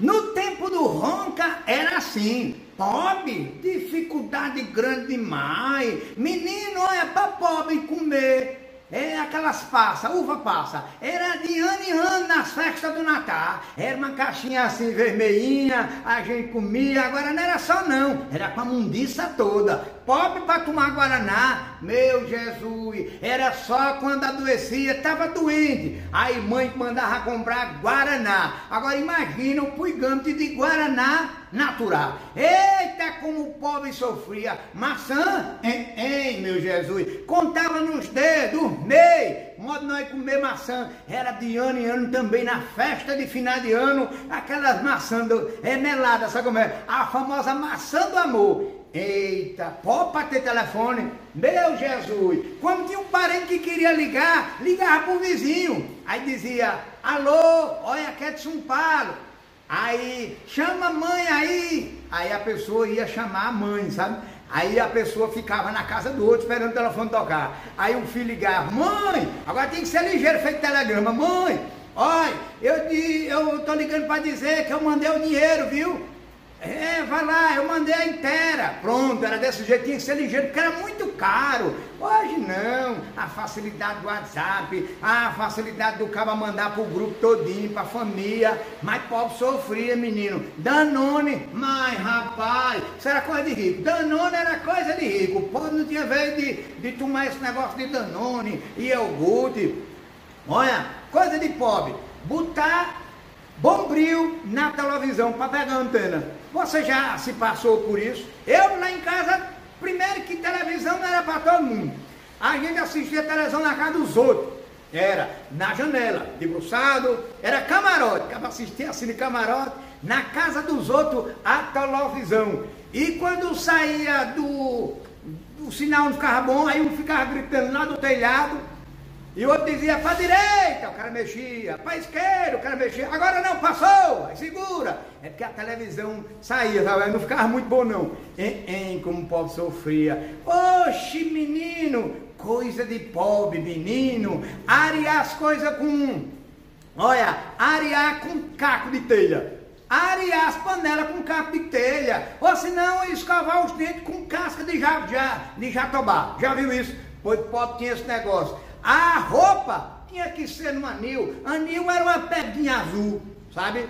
No tempo do Ronca era assim. Pobre, dificuldade grande demais. Menino, olha, para pobre comer é aquelas passas, uva passa. Era de ano em ano nas festas do Natal. Era uma caixinha assim vermelhinha, a gente comia. Agora não era só não, era pra mundiça toda. Pobre para tomar Guaraná, meu Jesus. Era só quando adoecia, estava doente. Aí mãe mandava comprar Guaraná. Agora imagina o puigante de Guaraná natural. Eita, como o pobre sofria. Maçã, hein, hein, meu Jesus. Contava nos dedos, meio. Modo nós comer maçã. Era de ano em ano também na festa de final de ano. Aquelas maçãs do, é melada, sabe como é? A famosa maçã do amor. Eita, pode para ter telefone. Meu Jesus. Quando tinha um parente que queria ligar, ligava para o vizinho. Aí dizia, alô, olha, quer de São Paulo. Aí, chama a mãe aí. Aí a pessoa ia chamar a mãe, sabe? Aí a pessoa ficava na casa do outro esperando o telefone tocar. Aí o filho ligava, mãe, agora tem que ser ligeiro, feito telegrama. Mãe, olha, eu, eu tô ligando para dizer que eu mandei o dinheiro, viu? É, vai lá, eu mandei a inteira. Pronto, era desse jeito, tinha que ser ligeiro, porque era muito caro. Não, a facilidade do WhatsApp, a facilidade do cara mandar pro grupo todinho, pra família. Mas pobre sofria, menino. Danone, mas rapaz, isso era coisa de rico. Danone era coisa de rico. O pobre não tinha vez de, de tomar esse negócio de Danone e iogurte. Olha, coisa de pobre. Botar bombril na televisão para pegar a antena. Você já se passou por isso? Eu lá em casa, primeiro que televisão não era para todo mundo. A gente assistia televisão na casa dos outros. Era na janela, debruçado, era camarote, ficava assistia assim de camarote, na casa dos outros a televisão. E quando saía do, do sinal não ficava bom, aí um ficava gritando lá do telhado, e o outro dizia para direita, o cara mexia, para esquerda, o cara mexia, agora não, passou, aí segura. É porque a televisão saía, sabe? não ficava muito bom não. Em, em como o pobre sofria. Oxe, menino, coisa de pobre, menino. Arear as coisas com, olha, arear com caco de telha. Arear as panelas com caco de telha. Ou senão escovar os dentes com casca de, ja, de jatobá. Já viu isso? Pois pobre tinha esse negócio. A roupa tinha que ser no anil. Anil era uma pedrinha azul, sabe?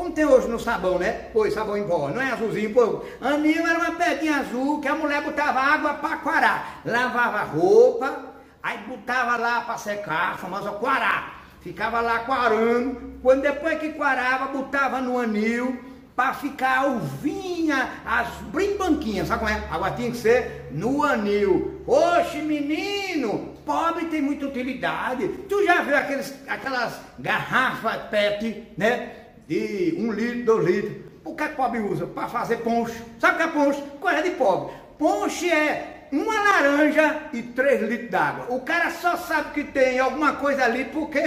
Como tem hoje no sabão, né? Pois sabão em pó, não é azulzinho, pô. Anil era uma pedrinha azul que a mulher botava água para quarar. Lavava roupa, aí botava lá para secar, a famosa quarar. Ficava lá quarando. Quando depois que quarava, botava no anil para ficar alvinha, as brimbanquinhas, sabe como é? Agora tinha que ser no anil. Oxe, menino, pobre tem muita utilidade. Tu já viu aqueles, aquelas garrafas PET, né? De um litro, dois litros. O que é que pobre usa? Para fazer ponche. Sabe o que é ponche? Coisa de pobre. Ponche é uma laranja e três litros d'água. O cara só sabe que tem alguma coisa ali porque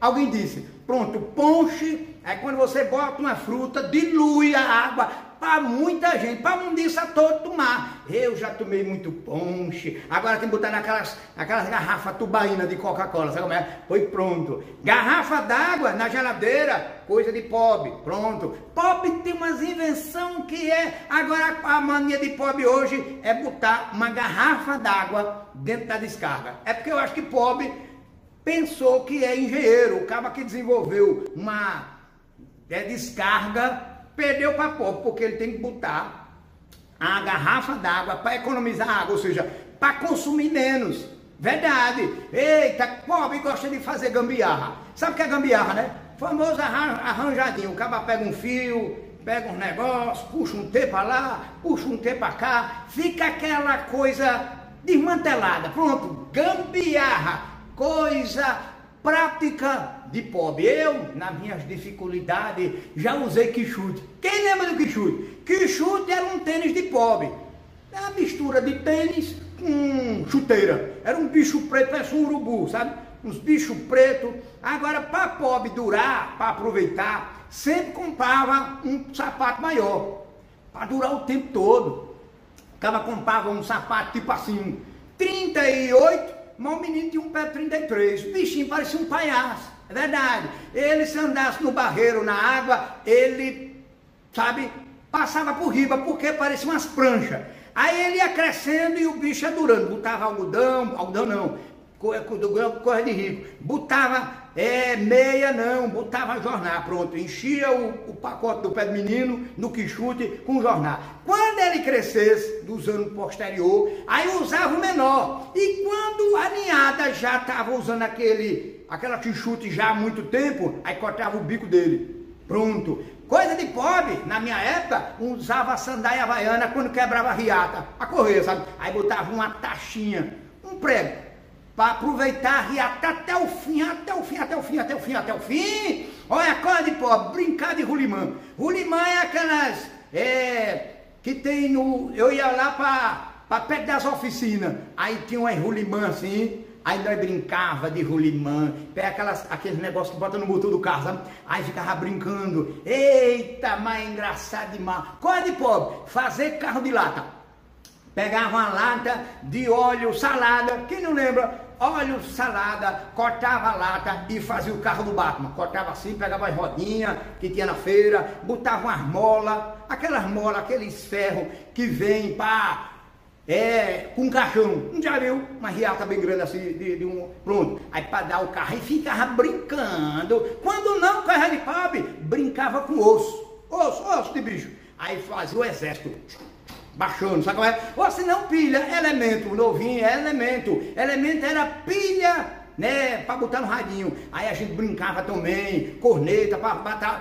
alguém disse. Pronto, ponche é quando você bota uma fruta, dilui a água, para muita gente, para mundiça todo tomar. Eu já tomei muito ponche, agora tem que botar naquelas, naquelas garrafas tubaína de Coca-Cola, sabe como é? Foi pronto. Garrafa d'água na geladeira, coisa de pobre, pronto. Pobre tem umas invenção que é, agora a mania de pobre hoje é botar uma garrafa d'água dentro da descarga. É porque eu acho que pobre pensou que é engenheiro, o cara que desenvolveu uma é, descarga perdeu para pobre, porque ele tem que botar a garrafa d'água para economizar água, ou seja, para consumir menos. Verdade. Eita, pobre gosta de fazer gambiarra. Sabe o que é gambiarra, né? Famoso arranjadinho. O cara pega um fio, pega um negócio, puxa um T para lá, puxa um T para cá, fica aquela coisa desmantelada. Pronto, gambiarra. Coisa prática de pobre. Eu, nas minhas dificuldades, já usei quichute. Quem lembra do quichute? Quichute era um tênis de pobre. É uma mistura de tênis com chuteira. Era um bicho preto, parece um urubu, sabe? Uns bichos pretos. Agora, para pobre durar, para aproveitar, sempre comprava um sapato maior. Para durar o tempo todo. Acaba comprava um sapato tipo assim, 38, mas o menino tinha um pé 33. O bichinho parecia um palhaço. É verdade. Ele se andasse no barreiro, na água, ele, sabe, passava por riba, porque parecia umas pranchas. Aí ele ia crescendo e o bicho ia durando. Botava algodão, algodão não, coisa de rico. Botava é, meia não, botava jornal, pronto. Enchia o, o pacote do pé do menino no quichute com jornal. Quando ele crescesse, dos anos posterior, aí usava o menor. E quando a ninhada já estava usando aquele, aquela quichute já há muito tempo, aí cortava o bico dele. Pronto. Coisa de pobre, na minha época, usava sandália havaiana quando quebrava a riata, a correr, sabe? Aí botava uma taxinha, um prego, para aproveitar riata até o fim, até o fim, até o fim, até o fim, até o fim. Olha, coisa de pobre, brincar de rulimã. Rulimã é aquelas, é, que tem no, eu ia lá para perto das oficinas, aí tinha uma rulimã assim, Aí nós brincava de rolimã, pega aquelas, aqueles negócios que bota no motor do carro, sabe? Aí ficava brincando. Eita, mas é engraçado demais. Coisa de pobre, fazer carro de lata. Pegava uma lata de óleo salada, quem não lembra? Óleo salada, cortava a lata e fazia o carro do Batman. Cortava assim, pegava as rodinhas que tinha na feira, botava umas molas, aquelas molas, aqueles ferros que vêm para é, com um caixão, já viu? Uma riata bem grande assim, de, de um. Pronto. Aí para dar o carro, e ficava brincando. Quando não, carro de pobre, brincava com osso. Osso, osso de bicho. Aí fazia o exército. Baixando, sabe como é? Ou se não pilha, elemento, novinho é elemento. Elemento era pilha né, para botar no radinho. Aí a gente brincava também, corneta, para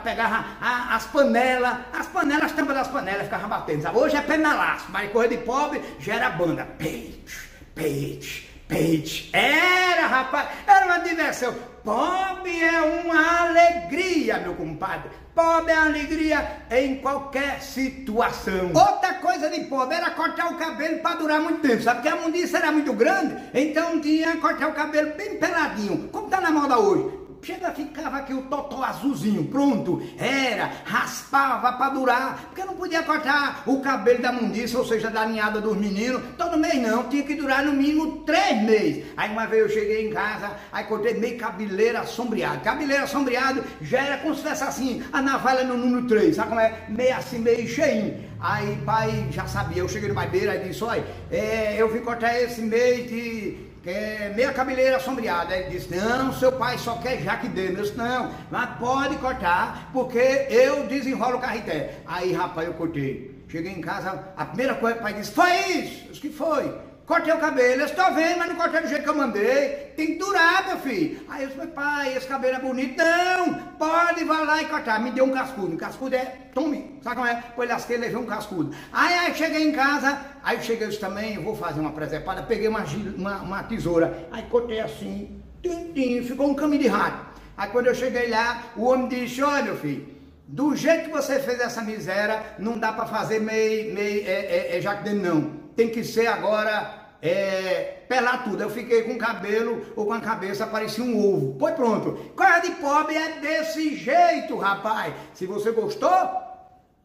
pegar a, as panelas, as panelas, as tampas das panelas, ficava batendo. Sabe? Hoje é penalaço, mas coisa de pobre já era banda. Peite, peite, peite. Era, rapaz, era uma diversão. Pobre é uma alegria, meu compadre. Pobre é alegria em qualquer situação. Outra coisa de pobre era cortar o cabelo para durar muito tempo, sabe? Porque a mundiça era muito grande, então tinha que cortar o cabelo bem peladinho, como tá na moda hoje. Chega, ficava aqui o totó azulzinho, pronto, era, raspava para durar, porque não podia cortar o cabelo da mundiça, ou seja, da ninhada dos meninos, todo mês não, tinha que durar no mínimo três meses. Aí uma vez eu cheguei em casa, aí cortei meio cabeleira sombreado. Cabeleira sombreado já era como se fosse assim, a navalha no número 3, sabe como é? Meio assim, meio cheinho. Aí pai já sabia, eu cheguei no barbeiro, aí disse, olha, é, eu vim cortar esse mês de é, meia cabeleira sombreada. Ele disse, não, seu pai só quer jaque. Eu disse, não, mas pode cortar, porque eu desenrolo o carreté. Aí, rapaz, eu cortei. Cheguei em casa, a primeira coisa que o pai disse, foi isso. Eu disse, que foi? Cortei o cabelo, eu estou vendo, mas não cortei do jeito que eu mandei. Durar, meu filho. Aí eu disse, pai, esse cabelo é bonito. Não, pode, vai lá e cortar. Me deu um cascudo. Um cascudo é, tome, sabe como é? Pois lasquei, levei um cascudo. Aí, aí cheguei em casa, aí cheguei disse, também, eu vou fazer uma presepada. Peguei uma, uma, uma tesoura, aí cortei assim, tim, ficou um caminho de rato. Aí quando eu cheguei lá, o homem disse, olha, meu filho, do jeito que você fez essa miséria, não dá para fazer meio, meio, é, é, é jaque não tem que ser agora é, pelar tudo. Eu fiquei com o cabelo ou com a cabeça, parecia um ovo. Pois pronto. Coisa de pobre é desse jeito, rapaz. Se você gostou,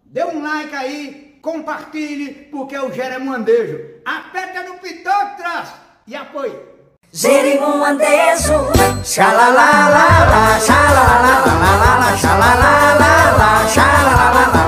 dê um like aí, compartilhe, porque o Jeremuandejo. Aperta no pitotras e apoie. Jeremuandejo, xalalalala, xalalalala, xalalalala, xalalalala,